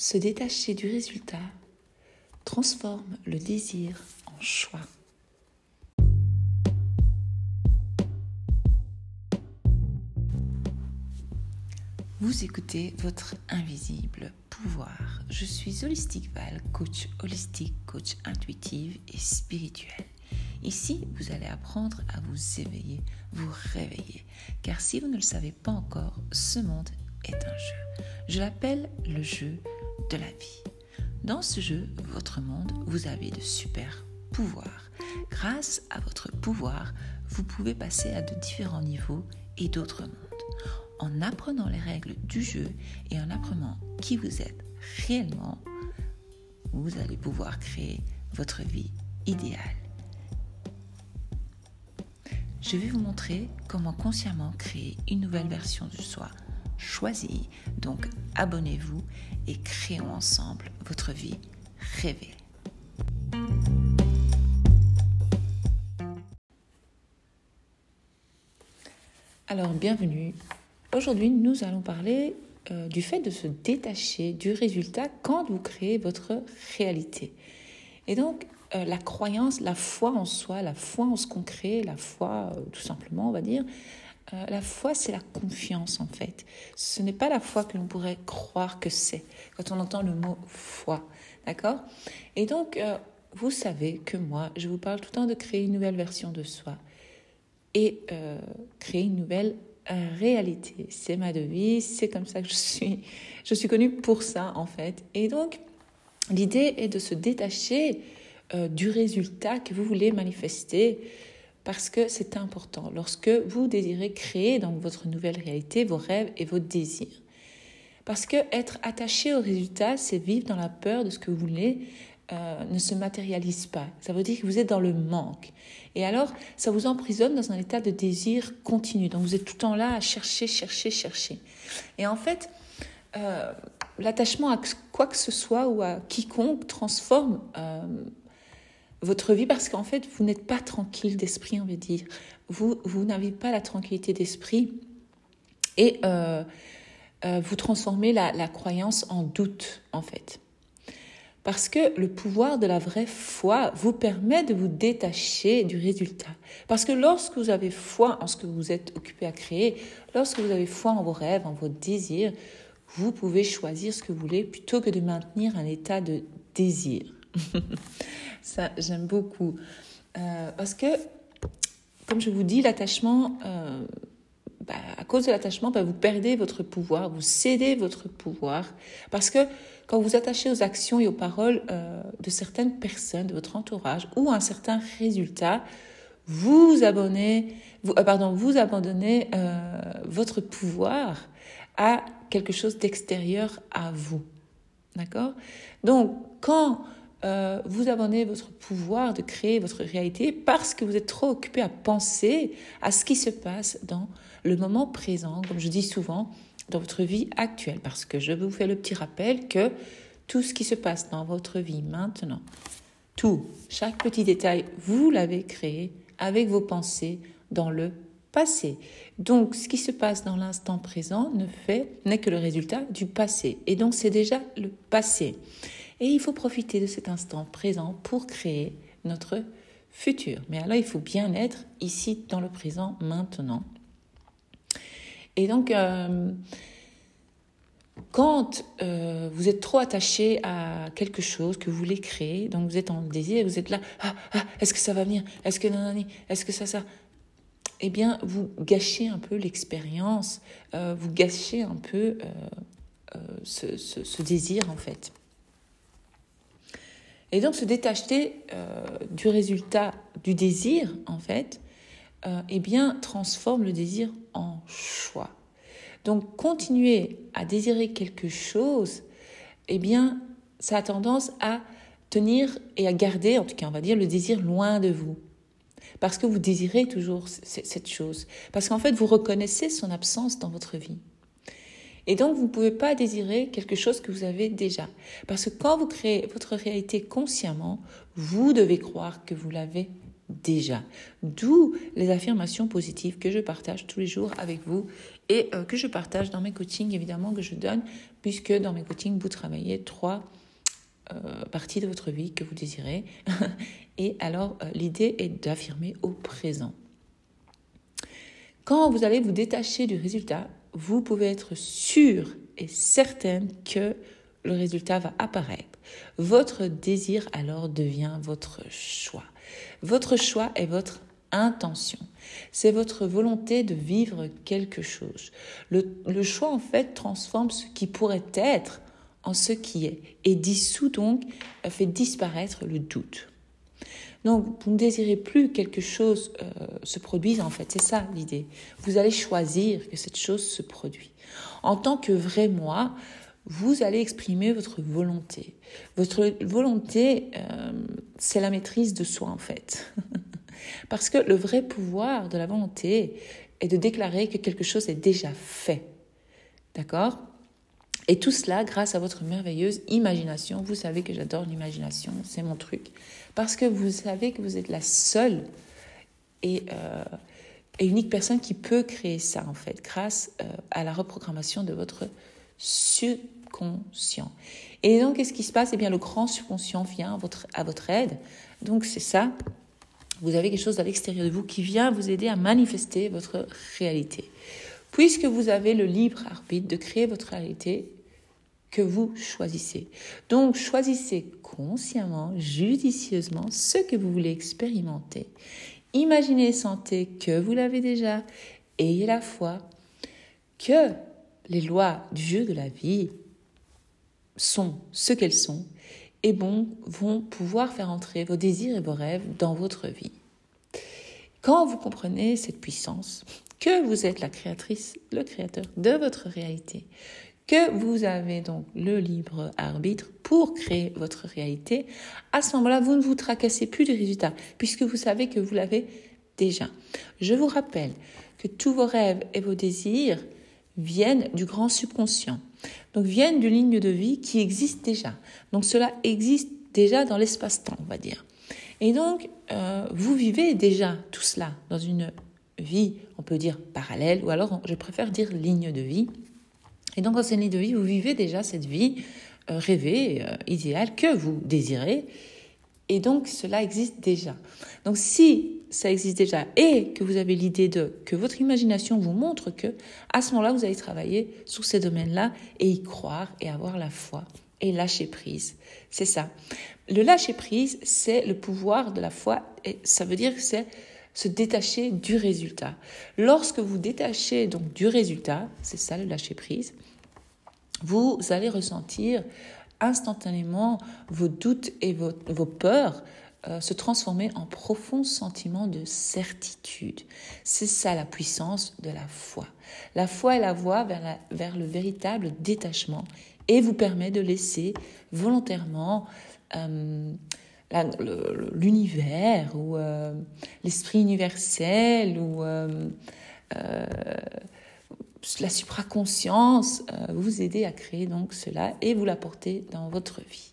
Se détacher du résultat transforme le désir en choix. Vous écoutez votre invisible pouvoir. Je suis Holistic Val, coach holistique, coach intuitive et spirituel. Ici, vous allez apprendre à vous éveiller, vous réveiller. Car si vous ne le savez pas encore, ce monde est un jeu. Je l'appelle le jeu de la vie. Dans ce jeu, votre monde, vous avez de super pouvoirs. Grâce à votre pouvoir, vous pouvez passer à de différents niveaux et d'autres mondes. En apprenant les règles du jeu et en apprenant qui vous êtes réellement, vous allez pouvoir créer votre vie idéale. Je vais vous montrer comment consciemment créer une nouvelle version de soi choisie. Donc abonnez-vous et créons ensemble votre vie rêvée. Alors bienvenue. Aujourd'hui nous allons parler euh, du fait de se détacher du résultat quand vous créez votre réalité. Et donc euh, la croyance, la foi en soi, la foi en ce qu'on crée, la foi euh, tout simplement on va dire, euh, la foi, c'est la confiance en fait. Ce n'est pas la foi que l'on pourrait croire que c'est quand on entend le mot foi. D'accord? Et donc, euh, vous savez que moi, je vous parle tout le temps de créer une nouvelle version de soi et euh, créer une nouvelle réalité. C'est ma devise, c'est comme ça que je suis. Je suis connue pour ça en fait. Et donc, l'idée est de se détacher du résultat que vous voulez manifester parce que c'est important lorsque vous désirez créer dans votre nouvelle réalité vos rêves et vos désirs. Parce que être attaché au résultat, c'est vivre dans la peur de ce que vous voulez euh, ne se matérialise pas. Ça veut dire que vous êtes dans le manque. Et alors, ça vous emprisonne dans un état de désir continu. Donc, vous êtes tout le temps là à chercher, chercher, chercher. Et en fait, euh, l'attachement à quoi que ce soit ou à quiconque transforme euh, votre vie parce qu'en fait, vous n'êtes pas tranquille d'esprit, on veut dire. Vous, vous n'avez pas la tranquillité d'esprit et euh, euh, vous transformez la, croyance en doute, en fait. Parce que le pouvoir de la vraie foi vous permet de vous détacher du résultat. Parce que lorsque vous avez foi en ce que vous êtes occupé à créer, lorsque vous avez foi en vos rêves, en vos désirs, vous pouvez choisir ce que vous voulez plutôt que de maintenir un état de désir. Ça, j'aime beaucoup. Euh, parce que, comme je vous dis, l'attachement, euh, bah, à cause de l'attachement, bah, vous perdez votre pouvoir, vous cédez votre pouvoir. Parce que quand vous attachez aux actions et aux paroles euh, de certaines personnes, de votre entourage, ou à un certain résultat, vous abonnez, pardon, vous abandonnez votre pouvoir à quelque chose d'extérieur à vous. D'accord? Donc, quand euh, vous abonnez votre pouvoir de créer votre réalité parce que vous êtes trop occupé à penser à ce qui se passe dans le moment présent, comme je dis souvent, dans votre vie actuelle. Parce que je vous fais le petit rappel que tout ce qui se passe dans votre vie maintenant, tout, chaque petit détail, vous l'avez créé avec vos pensées dans le passé. Donc, ce qui se passe dans l'instant présent ne fait n'est que le résultat du passé. Et donc, c'est déjà le passé. Et il faut profiter de cet instant présent pour créer notre futur. Mais alors, il faut bien être ici dans le présent maintenant. Et donc, euh, quand euh, vous êtes trop attaché à quelque chose que vous voulez créer, donc vous êtes en désir, vous êtes là, ah, ah, est-ce que ça va venir? Est-ce que nanani? Est-ce que ça, ça? Eh bien, vous gâchez un peu l'expérience, euh, vous gâchez un peu ce, ce, désir en fait. Et donc se détacher euh, du résultat du désir, en fait, euh, eh bien, transforme le désir en choix. Donc continuer à désirer quelque chose, eh bien, ça a tendance à tenir et à garder, en tout cas, on va dire, le désir loin de vous. Parce que vous désirez toujours cette chose. Parce qu'en fait, vous reconnaissez son absence dans votre vie. Et donc, vous ne pouvez pas désirer quelque chose que vous avez déjà. Parce que quand vous créez votre réalité consciemment, vous devez croire que vous l'avez déjà. D'où les affirmations positives que je partage tous les jours avec vous et euh, que je partage dans mes coachings, évidemment, que je donne puisque dans mes coachings, vous travaillez trois euh, parties de votre vie que vous désirez. Et alors, euh, l'idée est d'affirmer au présent. Quand vous allez vous détacher du résultat, vous pouvez être sûr et certaine que le résultat va apparaître. Votre désir alors devient votre choix. Votre choix est votre intention. C'est votre volonté de vivre quelque chose. Le, choix, en fait, transforme ce qui pourrait être en ce qui est et dissout donc, euh, fait disparaître le doute. Donc, vous ne désirez plus que quelque chose euh, se produise, en fait. C'est ça l'idée. Vous allez choisir que cette chose se produit. En tant que vrai moi, vous allez exprimer votre volonté. Votre volonté, euh, c'est la maîtrise de soi, en fait. Parce que le vrai pouvoir de la volonté est de déclarer que quelque chose est déjà fait. D'accord? Et tout cela grâce à votre merveilleuse imagination. Vous savez que j'adore l'imagination, c'est mon truc. Parce que vous savez que vous êtes la seule et, euh, unique personne qui peut créer ça, en fait, grâce euh, à la reprogrammation de votre subconscient. Et donc, qu'est-ce qui se passe? Eh bien, le grand subconscient vient à votre, à votre aide. Donc, c'est ça vous avez quelque chose à l'extérieur de vous qui vient vous aider à manifester votre réalité. Puisque vous avez le libre arbitre de créer votre réalité que vous choisissez. Donc choisissez consciemment, judicieusement ce que vous voulez expérimenter. Imaginez et sentez que vous l'avez déjà. Ayez la foi que les lois du jeu de la vie sont ce qu'elles sont et bon, vont pouvoir faire entrer vos désirs et vos rêves dans votre vie. Quand vous comprenez cette puissance, que vous êtes la créatrice, le créateur de votre réalité, que vous avez donc le libre arbitre pour créer votre réalité, à ce moment-là, vous ne vous tracassez plus du résultat, puisque vous savez que vous l'avez déjà. Je vous rappelle que tous vos rêves et vos désirs viennent du grand subconscient. Donc viennent d'une ligne de vie qui existe déjà. Donc cela existe déjà dans l'espace-temps, on va dire. Et donc, euh, vous vivez déjà tout cela dans une vie, on peut dire parallèle, ou alors je préfère dire ligne de vie. Et donc, dans cette ligne de vie, vous vivez déjà cette vie euh, rêvée, euh, idéale, que vous désirez. Et donc, cela existe déjà. Donc, si ça existe déjà et que vous avez l'idée de que votre imagination vous montre que à ce moment-là vous allez travailler sur ces domaines-là et y croire et avoir la foi et lâcher prise. C'est ça. Le lâcher prise, c'est le pouvoir de la foi et ça veut dire que c'est se détacher du résultat. Lorsque vous détachez donc du résultat, c'est ça le lâcher prise, vous allez ressentir instantanément vos doutes et vos, vos peurs euh, se transformer en profond sentiment de certitude. C'est ça la puissance de la foi. La foi est la voie vers, vers le véritable détachement et vous permet de laisser volontairement euh, l'univers ou euh, l'esprit universel ou la supraconscience vous aider à créer donc cela et vous l'apporter dans votre vie.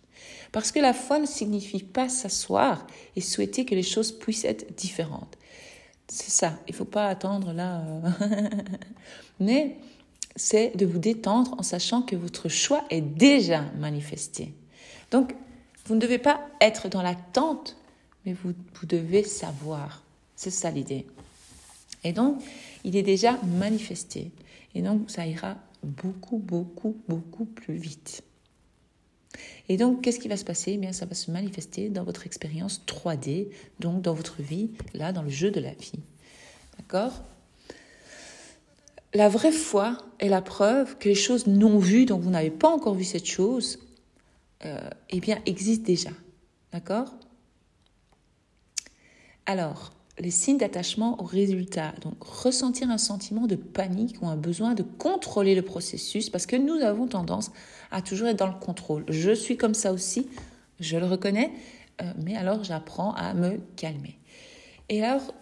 Parce que la foi ne signifie pas s'asseoir et souhaiter que les choses puissent être différentes. C'est ça, il ne faut pas attendre là. Euh. Mais c'est de vous détendre en sachant que votre choix est déjà manifesté. Donc, vous ne devez pas être dans l'attente, mais vous devez savoir. C'est ça l'idée. Et donc, il est déjà manifesté. Et donc, ça ira beaucoup, beaucoup, beaucoup plus vite. Et donc, qu'est-ce qui va se passer? Eh bien, ça va se manifester dans votre expérience 3D, donc dans votre vie, là, dans le jeu de la vie. D'accord? La vraie foi est la preuve que les choses non vues, donc vous n'avez pas encore vu cette chose, euh, eh bien, existent déjà. D'accord? Alors, les signes d'attachement au résultat. Donc, ressentir un sentiment de panique ou un besoin de contrôler le processus parce que nous avons tendance à toujours être dans le contrôle. Je suis comme ça aussi, je le reconnais, euh, mais alors j'apprends à me calmer. Et alors,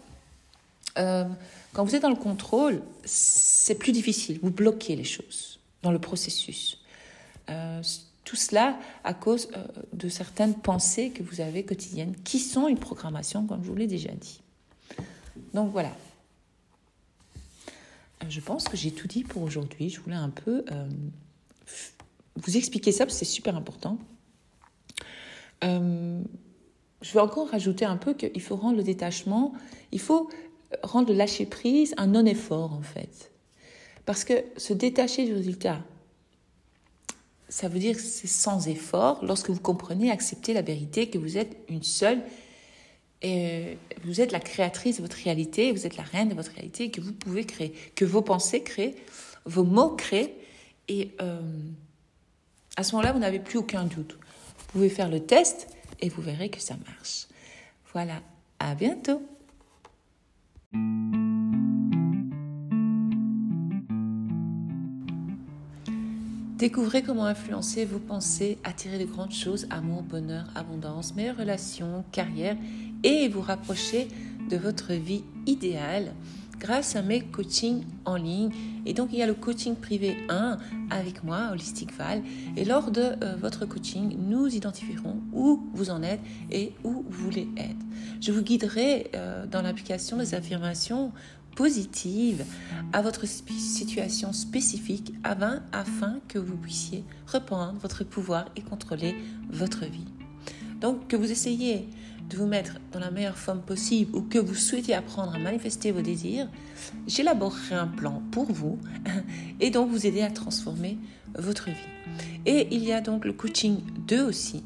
euh, quand vous êtes dans le contrôle, c'est plus difficile. Vous bloquez les choses dans le processus. Euh, tout cela à cause de certaines pensées que vous avez quotidiennes, qui sont une programmation, comme je vous l'ai déjà dit. Donc voilà. Euh, je pense que j'ai tout dit pour aujourd'hui. Je voulais un peu euh, vous expliquer ça parce que c'est super important. Euh, je vais encore rajouter un peu qu'il faut rendre le détachement, il faut rendre le lâcher prise un non-effort en fait. Parce que se détacher du résultat, ça veut dire c'est sans effort lorsque vous comprenez, acceptez la vérité que vous êtes une seule et vous êtes la créatrice de votre réalité, vous êtes la reine de votre réalité, que vous pouvez créer, que vos pensées créent, vos mots créent. Et euh, à ce moment-là, vous n'avez plus aucun doute. Vous pouvez faire le test et vous verrez que ça marche. Voilà, à bientôt. Découvrez comment influencer vos pensées, attirer de grandes choses, amour, bonheur, abondance, meilleures relations, carrière et vous rapprocher de votre vie idéale grâce à mes coachings en ligne. Et donc, il y a le coaching privé 1 avec moi, Holistic Val. Et lors de euh, votre coaching, nous identifierons où vous en êtes et où vous voulez être. Je vous guiderai euh, dans l'application des affirmations positive à votre situation spécifique afin, que vous puissiez reprendre votre pouvoir et contrôler votre vie. Donc que vous essayez de vous mettre dans la meilleure forme possible ou que vous souhaitez apprendre à manifester vos désirs, j'élaborerai un plan pour vous et donc vous aider à transformer votre vie. Et il y a donc le coaching 2 aussi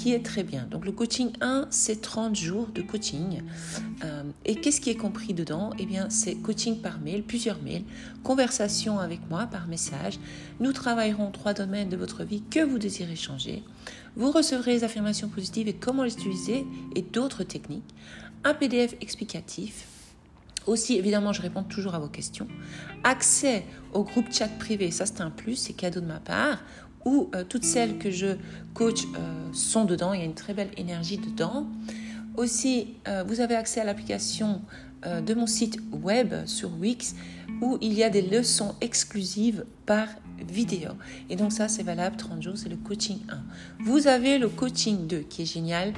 qui est très bien. Donc le coaching 1, c'est 30 jours de coaching. Euh, et qu'est-ce qui est compris dedans? Eh bien, c'est coaching par mail, plusieurs mails, conversation avec moi par message. Nous travaillerons trois domaines de votre vie que vous désirez changer. Vous recevrez les affirmations positives et comment les utiliser et d'autres techniques. Un PDF explicatif. Aussi, évidemment, je réponds toujours à vos questions. Accès au groupe chat privé, ça c'est un plus, c'est cadeau de ma part, où euh, toutes celles que je coach euh, sont dedans, il y a une très belle énergie dedans. Aussi, euh, vous avez accès à l'application de mon site web sur Wix où il y a des leçons exclusives par vidéo. Et donc ça, c'est valable 30 jours, c'est le coaching 1. Vous avez le coaching 2 qui est génial.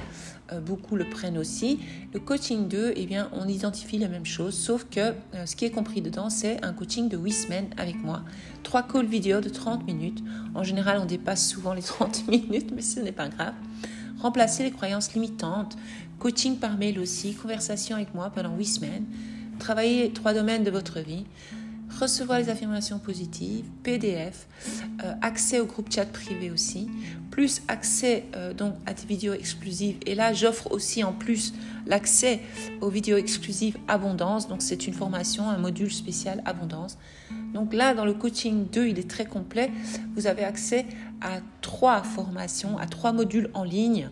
Euh, beaucoup le prennent aussi. Le coaching 2, eh bien, on identifie la même chose, sauf que euh, ce qui est compris dedans, c'est un coaching de 8 semaines avec moi. Trois calls vidéo de 30 minutes. En général, on dépasse souvent les 30 minutes, mais ce n'est pas grave. Remplacer les croyances limitantes. Coaching par mail aussi, conversation avec moi pendant 8 semaines. Travailler trois domaines de votre vie recevoir les affirmations positives, PDF, euh, accès au groupe chat privé aussi, plus accès euh, donc à des vidéos exclusives. Et là, j'offre aussi en plus l'accès aux vidéos exclusives Abondance. Donc, c'est une formation, un module spécial Abondance. Donc là, dans le coaching 2, il est très complet. Vous avez accès à trois formations, à trois modules en ligne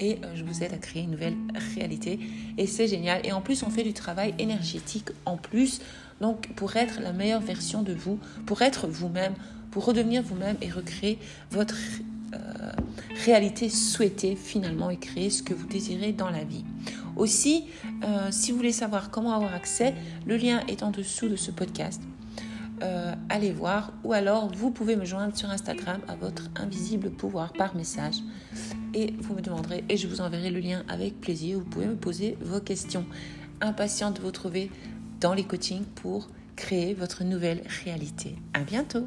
et euh, je vous aide à créer une nouvelle réalité. Et c'est génial. Et en plus, on fait du travail énergétique en plus. Donc, pour être la meilleure version de vous, pour être vous-même, pour redevenir vous-même et recréer votre euh, réalité souhaitée finalement et créer ce que vous désirez dans la vie. Aussi, euh, si vous voulez savoir comment avoir accès, le lien est en dessous de ce podcast. Euh, allez voir. Ou alors, vous pouvez me joindre sur Instagram à votre invisible pouvoir par message. Et vous me demanderez, et je vous enverrai le lien avec plaisir. Vous pouvez me poser vos questions. Impatiente de vous trouver dans les coachings pour créer votre nouvelle réalité. À bientôt!